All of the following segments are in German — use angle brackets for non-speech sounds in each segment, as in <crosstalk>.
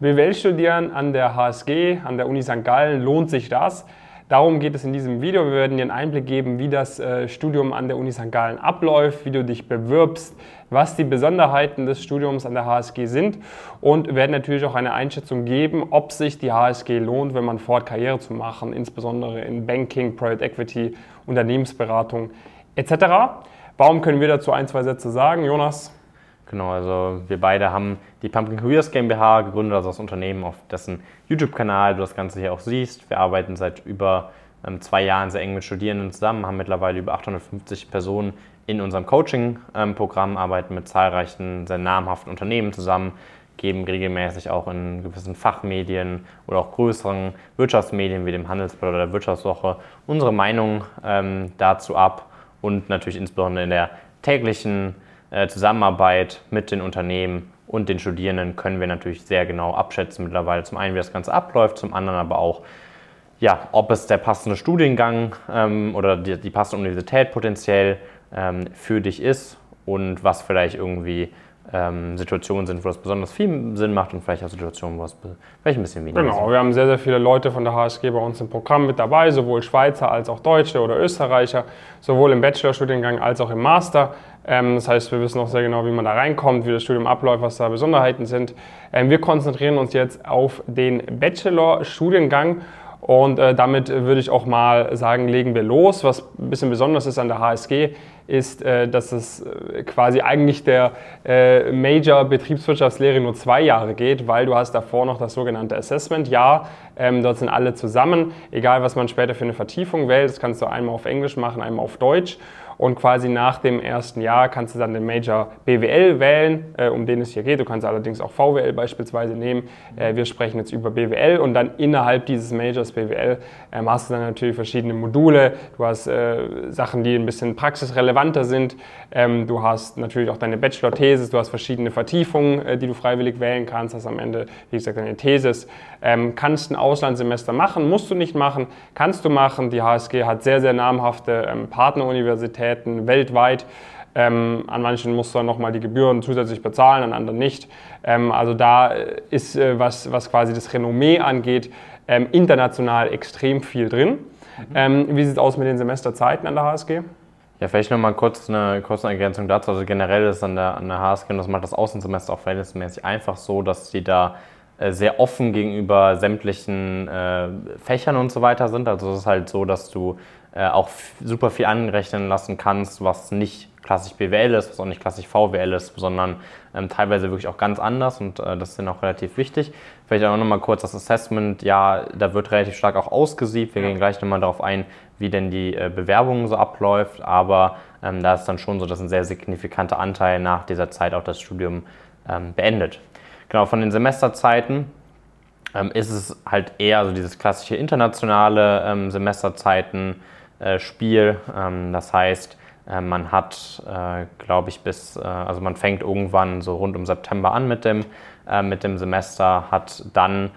BWL studieren an der HSG, an der Uni St. Gallen, lohnt sich das? Darum geht es in diesem Video. Wir werden dir einen Einblick geben, wie das äh, Studium an der Uni St. Gallen abläuft, wie du dich bewirbst, was die Besonderheiten des Studiums an der HSG sind und werden natürlich auch eine Einschätzung geben, ob sich die HSG lohnt, wenn man vorhat, Karriere zu machen, insbesondere in Banking, Private Equity, Unternehmensberatung etc. Warum können wir dazu ein, zwei Sätze sagen, Jonas? Genau, also wir beide haben die Pumpkin Careers GmbH gegründet, also das Unternehmen, auf dessen YouTube-Kanal du das Ganze hier auch siehst. Wir arbeiten seit über ähm, zwei Jahren sehr eng mit Studierenden zusammen, haben mittlerweile über 850 Personen in unserem Coaching-Programm, arbeiten mit zahlreichen, sehr namhaften Unternehmen zusammen, geben regelmäßig auch in gewissen Fachmedien oder auch größeren Wirtschaftsmedien wie dem Handelsblatt oder der Wirtschaftswoche unsere Meinung ähm, dazu ab und natürlich insbesondere in der täglichen Zusammenarbeit mit den Unternehmen und den Studierenden können wir natürlich sehr genau abschätzen mittlerweile. Zum einen, wie das Ganze abläuft, zum anderen aber auch, ja, ob es der passende Studiengang ähm, oder die, die, passende Universität potenziell ähm, für dich ist und was vielleicht irgendwie Situationen sind, wo das besonders viel Sinn macht und vielleicht auch Situationen, wo es vielleicht ein bisschen weniger Genau, Sinn. wir haben sehr, sehr viele Leute von der HSG bei uns im Programm mit dabei, sowohl Schweizer als auch Deutsche oder Österreicher, sowohl im Bachelorstudiengang als auch im Master. Ähm, das heißt, wir wissen auch sehr genau, wie man da reinkommt, wie das Studium abläuft, was da Besonderheiten sind. Ähm, wir konzentrieren uns jetzt auf den Bachelor-Studiengang und äh, damit würde ich auch mal sagen, legen wir los. Was ein bisschen besonders ist an der HSG, ist, äh, dass es äh, quasi eigentlich der äh, Major Betriebswirtschaftslehre nur zwei Jahre geht, weil du hast davor noch das sogenannte Assessment-Jahr. Ähm, dort sind alle zusammen, egal was man später für eine Vertiefung wählt. Das kannst du einmal auf Englisch machen, einmal auf Deutsch. Und quasi nach dem ersten Jahr kannst du dann den Major BWL wählen, äh, um den es hier geht. Du kannst allerdings auch VWL beispielsweise nehmen. Äh, wir sprechen jetzt über BWL und dann innerhalb dieses Majors BWL äh, hast du dann natürlich verschiedene Module. Du hast äh, Sachen, die ein bisschen praxisrelevanter sind. Ähm, du hast natürlich auch deine Bachelor-Thesis. Du hast verschiedene Vertiefungen, äh, die du freiwillig wählen kannst. Hast am Ende, wie gesagt, deine Thesis. Ähm, kannst ein Auslandssemester machen, musst du nicht machen, kannst du machen. Die HSG hat sehr, sehr namhafte ähm, Partneruniversitäten Universitäten weltweit. Ähm, an manchen musst du dann nochmal die Gebühren zusätzlich bezahlen, an anderen nicht. Ähm, also da ist, äh, was, was quasi das Renommee angeht, ähm, international extrem viel drin. Mhm. Ähm, wie sieht es aus mit den Semesterzeiten an der HSG? Ja, vielleicht nochmal kurz eine kurze Ergänzung dazu. Also generell ist an der, an der HSG, und das macht das Außensemester auch verhältnismäßig einfach so, dass die da äh, sehr offen gegenüber sämtlichen äh, Fächern und so weiter sind. Also es ist halt so, dass du äh, auch super viel anrechnen lassen kannst, was nicht klassisch BWL ist, was auch nicht klassisch VWL ist, sondern ähm, teilweise wirklich auch ganz anders und äh, das ist dann auch relativ wichtig. Vielleicht auch nochmal kurz das Assessment, ja, da wird relativ stark auch ausgesiebt. Wir ja. gehen gleich nochmal darauf ein, wie denn die äh, Bewerbung so abläuft, aber ähm, da ist dann schon so, dass ein sehr signifikanter Anteil nach dieser Zeit auch das Studium ähm, beendet. Genau, von den Semesterzeiten ähm, ist es halt eher so dieses klassische internationale ähm, Semesterzeiten, äh, Spiel. Ähm, das heißt, äh, man hat, äh, glaube ich, bis, also man fängt irgendwann so rund um September an mit dem, mit dem Semester, hat dann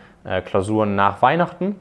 Klausuren nach Weihnachten.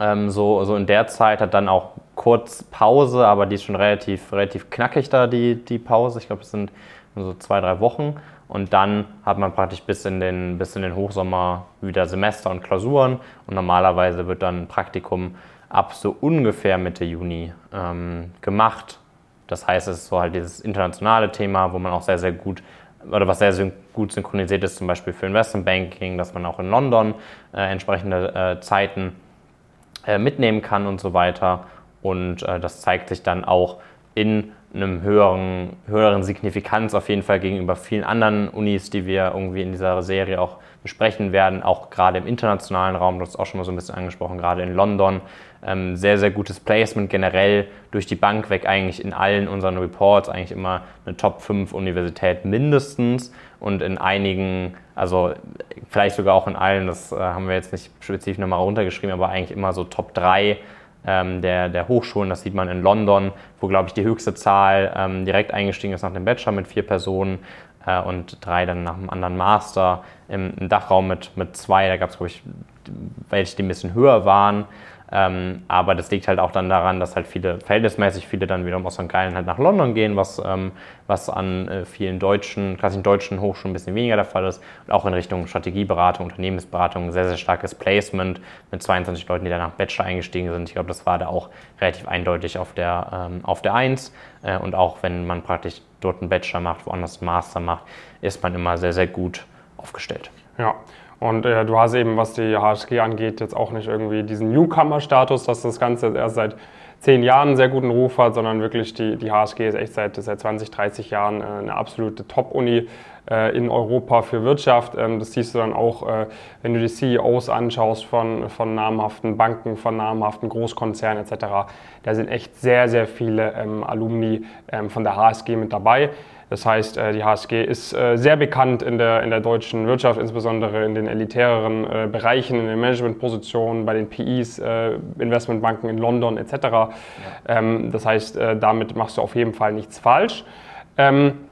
Ähm, so, so in der Zeit hat dann auch kurz Pause, aber die ist schon relativ, relativ knackig da, die, die Pause. Ich glaube, es sind so zwei, drei Wochen. Und dann hat man praktisch bis in, den, bis in den Hochsommer wieder Semester und Klausuren. Und normalerweise wird dann ein Praktikum ab so ungefähr Mitte Juni ähm, gemacht. Das heißt, es ist so halt dieses internationale Thema, wo man auch sehr, sehr gut oder was sehr gut synchronisiert ist, zum Beispiel für Investmentbanking, dass man auch in London äh, entsprechende äh, Zeiten äh, mitnehmen kann und so weiter. Und äh, das zeigt sich dann auch in einem höheren, höheren Signifikanz auf jeden Fall gegenüber vielen anderen Unis, die wir irgendwie in dieser Serie auch besprechen werden, auch gerade im internationalen Raum, du hast auch schon mal so ein bisschen angesprochen, gerade in London. Ähm, sehr, sehr gutes Placement generell durch die Bank weg, eigentlich in allen unseren Reports, eigentlich immer eine Top 5 Universität mindestens. Und in einigen, also vielleicht sogar auch in allen, das äh, haben wir jetzt nicht spezifisch nochmal runtergeschrieben, aber eigentlich immer so Top 3 ähm, der, der Hochschulen. Das sieht man in London, wo, glaube ich, die höchste Zahl ähm, direkt eingestiegen ist nach dem Bachelor mit vier Personen äh, und drei dann nach einem anderen Master. Im, im Dachraum mit, mit zwei, da gab es, glaube ich, welche, die ein bisschen höher waren. Ähm, aber das liegt halt auch dann daran, dass halt viele, verhältnismäßig viele dann wiederum aus St. Gallen halt nach London gehen, was, ähm, was an äh, vielen deutschen, klassischen deutschen Hochschulen ein bisschen weniger der Fall ist. Und auch in Richtung Strategieberatung, Unternehmensberatung, sehr, sehr starkes Placement mit 22 Leuten, die dann nach Bachelor eingestiegen sind. Ich glaube, das war da auch relativ eindeutig auf der, ähm, auf der 1. Äh, und auch wenn man praktisch dort einen Bachelor macht, woanders einen Master macht, ist man immer sehr, sehr gut aufgestellt. Ja, und äh, du hast eben, was die HSG angeht, jetzt auch nicht irgendwie diesen Newcomer-Status, dass das Ganze erst seit zehn Jahren einen sehr guten Ruf hat, sondern wirklich die, die HSG ist echt seit, seit 20, 30 Jahren äh, eine absolute Top-Uni äh, in Europa für Wirtschaft. Ähm, das siehst du dann auch, äh, wenn du die CEOs anschaust von, von namhaften Banken, von namhaften Großkonzernen etc. Da sind echt sehr, sehr viele ähm, Alumni ähm, von der HSG mit dabei. Das heißt, äh, die HSG ist äh, sehr bekannt in der, in der deutschen Wirtschaft, insbesondere in den elitäreren äh, Bereichen, in den Managementpositionen, bei den PIs, Investmentbanken in London etc. Ja. Ähm, das heißt, damit machst du auf jeden Fall nichts falsch. Ähm,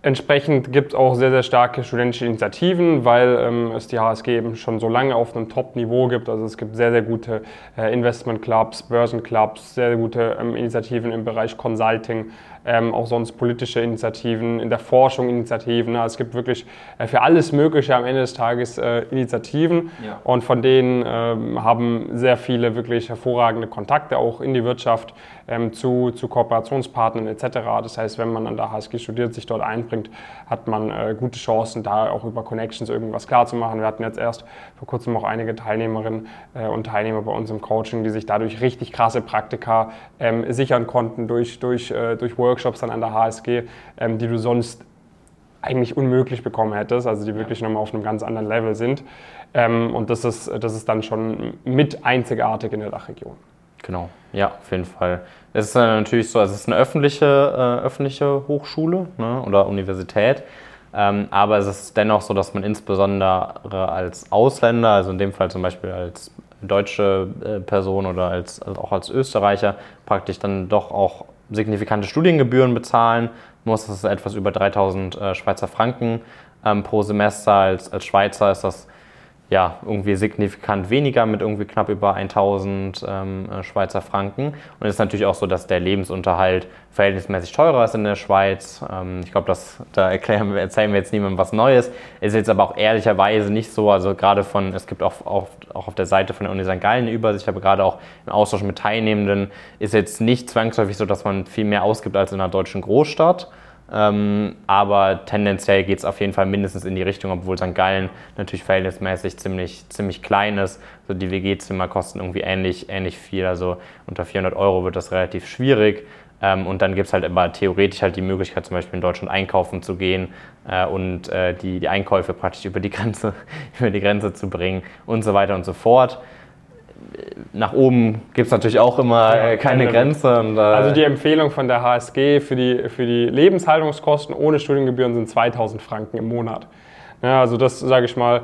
Entsprechend gibt es auch sehr, sehr starke studentische Initiativen, weil ähm, es die HSG eben schon so lange auf einem Top-Niveau gibt. Also es gibt sehr, sehr gute äh, Investment-Clubs, Börsenclubs, sehr, sehr gute ähm, Initiativen im Bereich Consulting, ähm, auch sonst politische Initiativen, in der Forschung Initiativen. Also es gibt wirklich äh, für alles Mögliche am Ende des Tages äh, Initiativen ja. und von denen ähm, haben sehr viele wirklich hervorragende Kontakte auch in die Wirtschaft ähm, zu, zu Kooperationspartnern etc. Das heißt, wenn man an der HSG studiert, sich dort einbringt, hat man äh, gute Chancen, da auch über Connections irgendwas klarzumachen. Wir hatten jetzt erst vor kurzem auch einige Teilnehmerinnen äh, und Teilnehmer bei uns im Coaching, die sich dadurch richtig krasse Praktika ähm, sichern konnten durch, durch, äh, durch Workshops dann an der HSG, ähm, die du sonst eigentlich unmöglich bekommen hättest, also die wirklich nochmal auf einem ganz anderen Level sind. Ähm, und das ist, das ist dann schon mit einzigartig in der Dachregion. Genau, ja, auf jeden Fall. Es ist natürlich so, also es ist eine öffentliche, äh, öffentliche Hochschule ne, oder Universität, ähm, aber es ist dennoch so, dass man insbesondere als Ausländer, also in dem Fall zum Beispiel als deutsche äh, Person oder als, also auch als Österreicher, praktisch dann doch auch signifikante Studiengebühren bezahlen muss. Das ist etwas über 3000 äh, Schweizer Franken ähm, pro Semester. Als, als Schweizer ist das ja, irgendwie signifikant weniger mit irgendwie knapp über 1000 ähm, äh, Schweizer Franken. Und es ist natürlich auch so, dass der Lebensunterhalt verhältnismäßig teurer ist in der Schweiz. Ähm, ich glaube, da erklären, erzählen wir jetzt niemandem was Neues. Ist jetzt aber auch ehrlicherweise nicht so. Also gerade von, es gibt auch, auch, auch auf der Seite von der Uni St. Gallen eine Übersicht, aber gerade auch im Austausch mit Teilnehmenden ist jetzt nicht zwangsläufig so, dass man viel mehr ausgibt als in einer deutschen Großstadt. Ähm, aber tendenziell geht es auf jeden Fall mindestens in die Richtung, obwohl St. Gallen natürlich verhältnismäßig ziemlich, ziemlich klein ist. Also die WG-Zimmer kosten irgendwie ähnlich, ähnlich viel. Also unter 400 Euro wird das relativ schwierig. Ähm, und dann gibt es halt aber theoretisch halt die Möglichkeit, zum Beispiel in Deutschland einkaufen zu gehen äh, und äh, die, die Einkäufe praktisch <laughs> über die, Grenze, über die Grenze zu bringen und so weiter und so fort nach oben gibt es natürlich auch immer ja, keine Grenze. Und, äh also die Empfehlung von der HSG für die, für die Lebenshaltungskosten ohne Studiengebühren sind 2000 Franken im Monat. Ja, also das sage ich mal,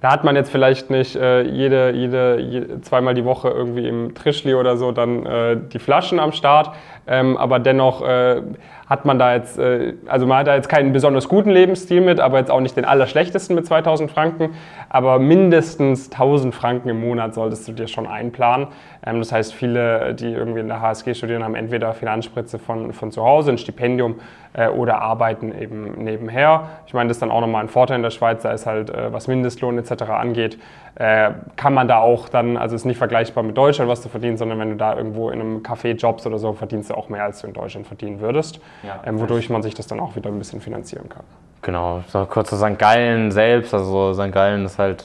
da hat man jetzt vielleicht nicht äh, jede, jede, jede, zweimal die Woche irgendwie im Trischli oder so dann äh, die Flaschen am Start, ähm, aber dennoch äh, hat man da jetzt, äh, also man hat da jetzt keinen besonders guten Lebensstil mit, aber jetzt auch nicht den allerschlechtesten mit 2000 Franken, aber mindestens 1000 Franken im Monat solltest du dir schon einplanen. Ähm, das heißt, viele, die irgendwie in der HSG studieren, haben entweder Finanzspritze von, von zu Hause, ein Stipendium äh, oder arbeiten eben nebenher. Ich meine, das ist dann auch nochmal ein Vorteil in der Schweiz, da ist halt, äh, was Mindestlohn etc. angeht, kann man da auch dann, also ist nicht vergleichbar mit Deutschland, was du verdienst, sondern wenn du da irgendwo in einem Café jobst oder so, verdienst du auch mehr, als du in Deutschland verdienen würdest, ja, ähm, wodurch man sich das dann auch wieder ein bisschen finanzieren kann. Genau, so kurz zu St. Gallen selbst, also St. Gallen ist halt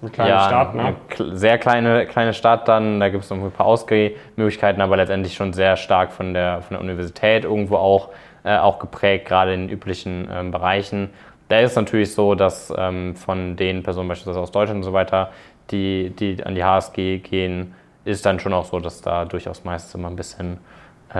eine kleine ja, Stadt, ne? Eine sehr kleine, kleine Stadt dann, da gibt es noch ein paar Ausgehmöglichkeiten, aber letztendlich schon sehr stark von der, von der Universität irgendwo auch, äh, auch geprägt, gerade in den üblichen ähm, Bereichen. Da ist es natürlich so, dass ähm, von den Personen beispielsweise aus Deutschland und so weiter, die, die an die HSG gehen, ist dann schon auch so, dass da durchaus meistens immer ein bisschen, äh,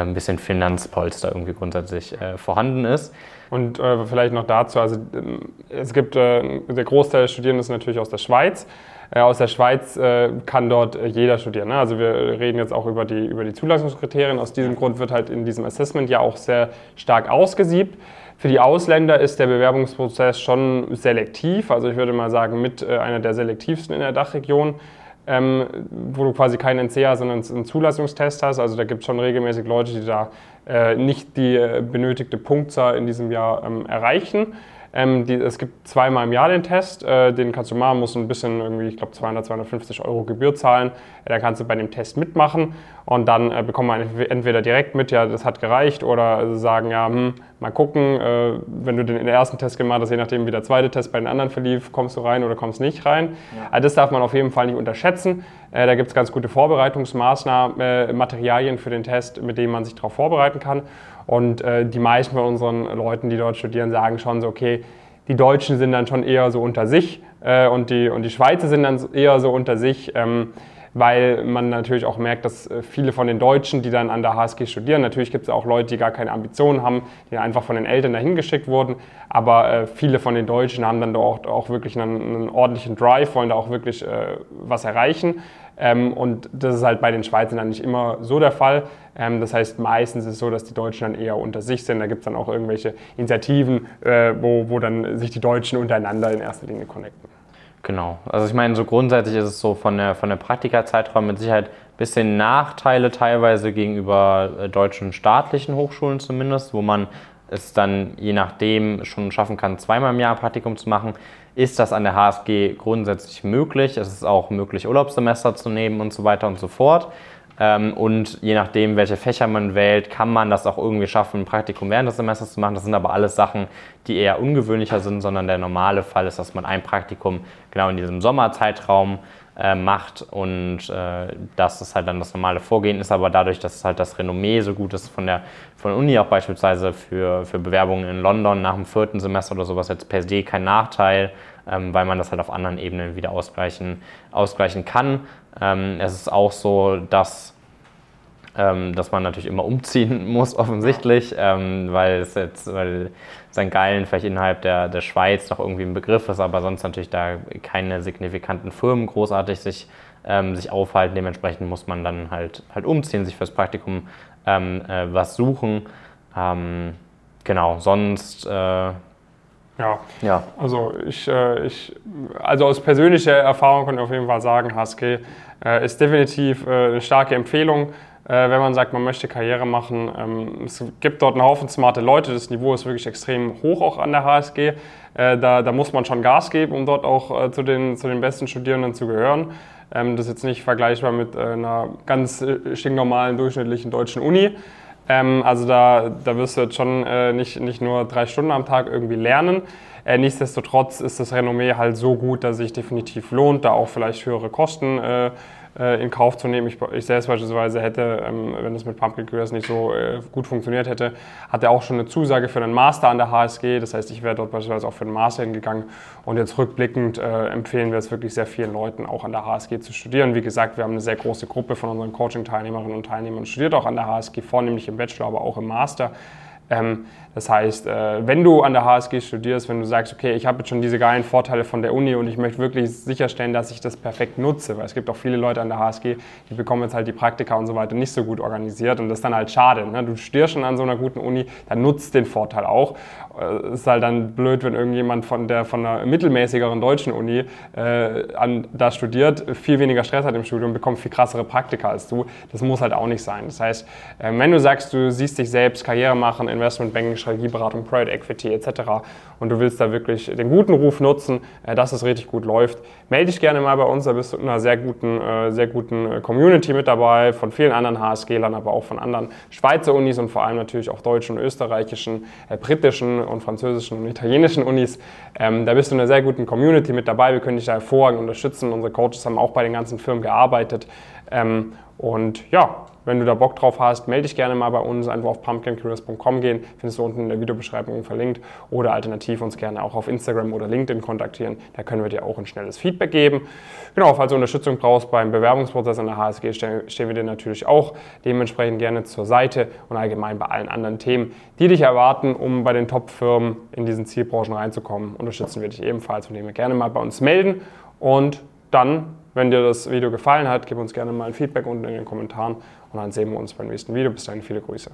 ein bisschen Finanzpolster irgendwie grundsätzlich äh, vorhanden ist. Und äh, vielleicht noch dazu, also ähm, es gibt, äh, der Großteil der Studierenden ist natürlich aus der Schweiz. Äh, aus der Schweiz äh, kann dort jeder studieren. Ne? Also wir reden jetzt auch über die, über die Zulassungskriterien. Aus diesem Grund wird halt in diesem Assessment ja auch sehr stark ausgesiebt. Für die Ausländer ist der Bewerbungsprozess schon selektiv, also ich würde mal sagen mit einer der selektivsten in der Dachregion. Ähm, wo du quasi keinen NC hast, sondern einen Zulassungstest hast. Also da gibt es schon regelmäßig Leute, die da äh, nicht die äh, benötigte Punktzahl in diesem Jahr ähm, erreichen. Ähm, die, es gibt zweimal im Jahr den Test, äh, den kannst du machen, musst ein bisschen irgendwie, ich glaube 200, 250 Euro Gebühr zahlen. Äh, da kannst du bei dem Test mitmachen und dann äh, bekommt man entweder direkt mit, ja, das hat gereicht, oder sagen, ja, hm, mal gucken, äh, wenn du den ersten Test gemacht hast, je nachdem wie der zweite Test bei den anderen verlief, kommst du rein oder kommst nicht rein. Ja. Also das darf man auf jeden Fall nicht unterschätzen. Äh, da gibt es ganz gute Vorbereitungsmaßnahmen, äh, Materialien für den Test, mit denen man sich darauf vorbereiten kann. Und äh, die meisten von unseren Leuten, die dort studieren, sagen schon so, okay, die Deutschen sind dann schon eher so unter sich äh, und, die, und die Schweizer sind dann eher so unter sich. Ähm, weil man natürlich auch merkt, dass äh, viele von den Deutschen, die dann an der HSG studieren, natürlich gibt es auch Leute, die gar keine Ambitionen haben, die einfach von den Eltern dahin geschickt wurden, aber äh, viele von den Deutschen haben dann auch, auch wirklich einen, einen ordentlichen Drive, wollen da auch wirklich äh, was erreichen. Ähm, und das ist halt bei den Schweizern dann nicht immer so der Fall. Ähm, das heißt, meistens ist es so, dass die Deutschen dann eher unter sich sind. Da gibt es dann auch irgendwelche Initiativen, äh, wo, wo dann sich die Deutschen untereinander in erster Linie connecten. Genau. Also ich meine, so grundsätzlich ist es so von der, von der Praktikazeitraum mit Sicherheit ein bisschen Nachteile teilweise gegenüber äh, deutschen staatlichen Hochschulen zumindest, wo man es dann je nachdem schon schaffen kann, zweimal im Jahr Praktikum zu machen ist das an der HSG grundsätzlich möglich. Es ist auch möglich, Urlaubssemester zu nehmen und so weiter und so fort. Ähm, und je nachdem, welche Fächer man wählt, kann man das auch irgendwie schaffen, ein Praktikum während des Semesters zu machen. Das sind aber alles Sachen, die eher ungewöhnlicher sind, sondern der normale Fall ist, dass man ein Praktikum genau in diesem Sommerzeitraum äh, macht und äh, das ist halt dann das normale Vorgehen ist, aber dadurch, dass halt das Renommee so gut ist von der, von der Uni auch beispielsweise für, für Bewerbungen in London nach dem vierten Semester oder sowas jetzt per se kein Nachteil, ähm, weil man das halt auf anderen Ebenen wieder ausgleichen, ausgleichen kann. Ähm, es ist auch so, dass ähm, dass man natürlich immer umziehen <laughs> muss, offensichtlich, ähm, weil es jetzt, weil St. Gallen vielleicht innerhalb der, der Schweiz noch irgendwie ein Begriff ist, aber sonst natürlich da keine signifikanten Firmen großartig sich, ähm, sich aufhalten. Dementsprechend muss man dann halt, halt umziehen, sich fürs Praktikum ähm, äh, was suchen. Ähm, genau, sonst. Äh, ja. ja, also ich, äh, ich, also aus persönlicher Erfahrung kann ich auf jeden Fall sagen, HSG äh, ist definitiv äh, eine starke Empfehlung. Äh, wenn man sagt, man möchte Karriere machen. Ähm, es gibt dort einen Haufen smarte Leute, das Niveau ist wirklich extrem hoch auch an der HSG. Äh, da, da muss man schon Gas geben, um dort auch äh, zu, den, zu den besten Studierenden zu gehören. Ähm, das ist jetzt nicht vergleichbar mit einer ganz stinknormalen, durchschnittlichen deutschen Uni. Ähm, also da, da wirst du jetzt schon nicht, nicht nur drei Stunden am Tag irgendwie lernen. nichtsdestotrotz ist das Renommee halt so gut, dass es sich definitiv lohnt, da auch vielleicht höhere Kosten äh, in Kauf zu nehmen. Ich, ich selbst beispielsweise hätte, ähm, wenn es mit Pumpkin Careers nicht so äh, gut funktioniert hätte, hatte auch schon eine Zusage für einen Master an der HSG. Das heißt, ich wäre dort beispielsweise auch für den Master hingegangen. Und jetzt rückblickend äh, empfehlen wir es wirklich sehr vielen Leuten, auch an der HSG zu studieren. Wie gesagt, wir haben eine sehr große Gruppe von unseren Coaching-Teilnehmerinnen und Teilnehmern studiert auch an der HSG, vornehmlich im Bachelor, aber auch im Master. Ähm, das heißt, äh, wenn du an der HSG studierst, wenn du sagst, okay, ich habe jetzt schon diese geilen Vorteile von der Uni und ich möchte wirklich sicherstellen, dass ich das perfekt nutze, weil es gibt auch viele Leute an der HSG, die bekommen jetzt halt die Praktika und so weiter nicht so gut organisiert und das ist dann halt schade. Ne? Du studierst schon an so einer guten Uni, dann nutzt den Vorteil auch. Es äh, ist halt dann blöd, wenn irgendjemand von der von einer mittelmäßigeren deutschen Uni äh, an, da studiert, viel weniger Stress hat im Studium, bekommt viel krassere Praktika als du. Das muss halt auch nicht sein. Das heißt, äh, wenn du sagst, du siehst dich selbst Karriere machen, Investmentbanking, Strategieberatung, Private Equity etc. und du willst da wirklich den guten Ruf nutzen, äh, dass es richtig gut läuft, melde dich gerne mal bei uns. Da bist du in einer sehr guten, äh, sehr guten äh, Community mit dabei, von vielen anderen HSG-Lern, aber auch von anderen Schweizer Unis und vor allem natürlich auch deutschen, österreichischen, britischen und französischen und italienischen Unis. Ähm, da bist du in einer sehr guten Community mit dabei. Wir können dich da hervorragend unterstützen. Unsere Coaches haben auch bei den ganzen Firmen gearbeitet. Ähm, und ja, wenn du da Bock drauf hast, melde dich gerne mal bei uns, einfach auf pumpkincareers.com gehen, findest du unten in der Videobeschreibung verlinkt. Oder alternativ uns gerne auch auf Instagram oder LinkedIn kontaktieren, da können wir dir auch ein schnelles Feedback geben. Genau, falls du Unterstützung brauchst beim Bewerbungsprozess an der HSG, stehen wir dir natürlich auch dementsprechend gerne zur Seite und allgemein bei allen anderen Themen, die dich erwarten, um bei den Top-Firmen in diesen Zielbranchen reinzukommen, unterstützen wir dich ebenfalls, von dem wir gerne mal bei uns melden. Und dann wenn dir das Video gefallen hat, gib uns gerne mal ein Feedback unten in den Kommentaren und dann sehen wir uns beim nächsten Video. Bis dahin, viele Grüße.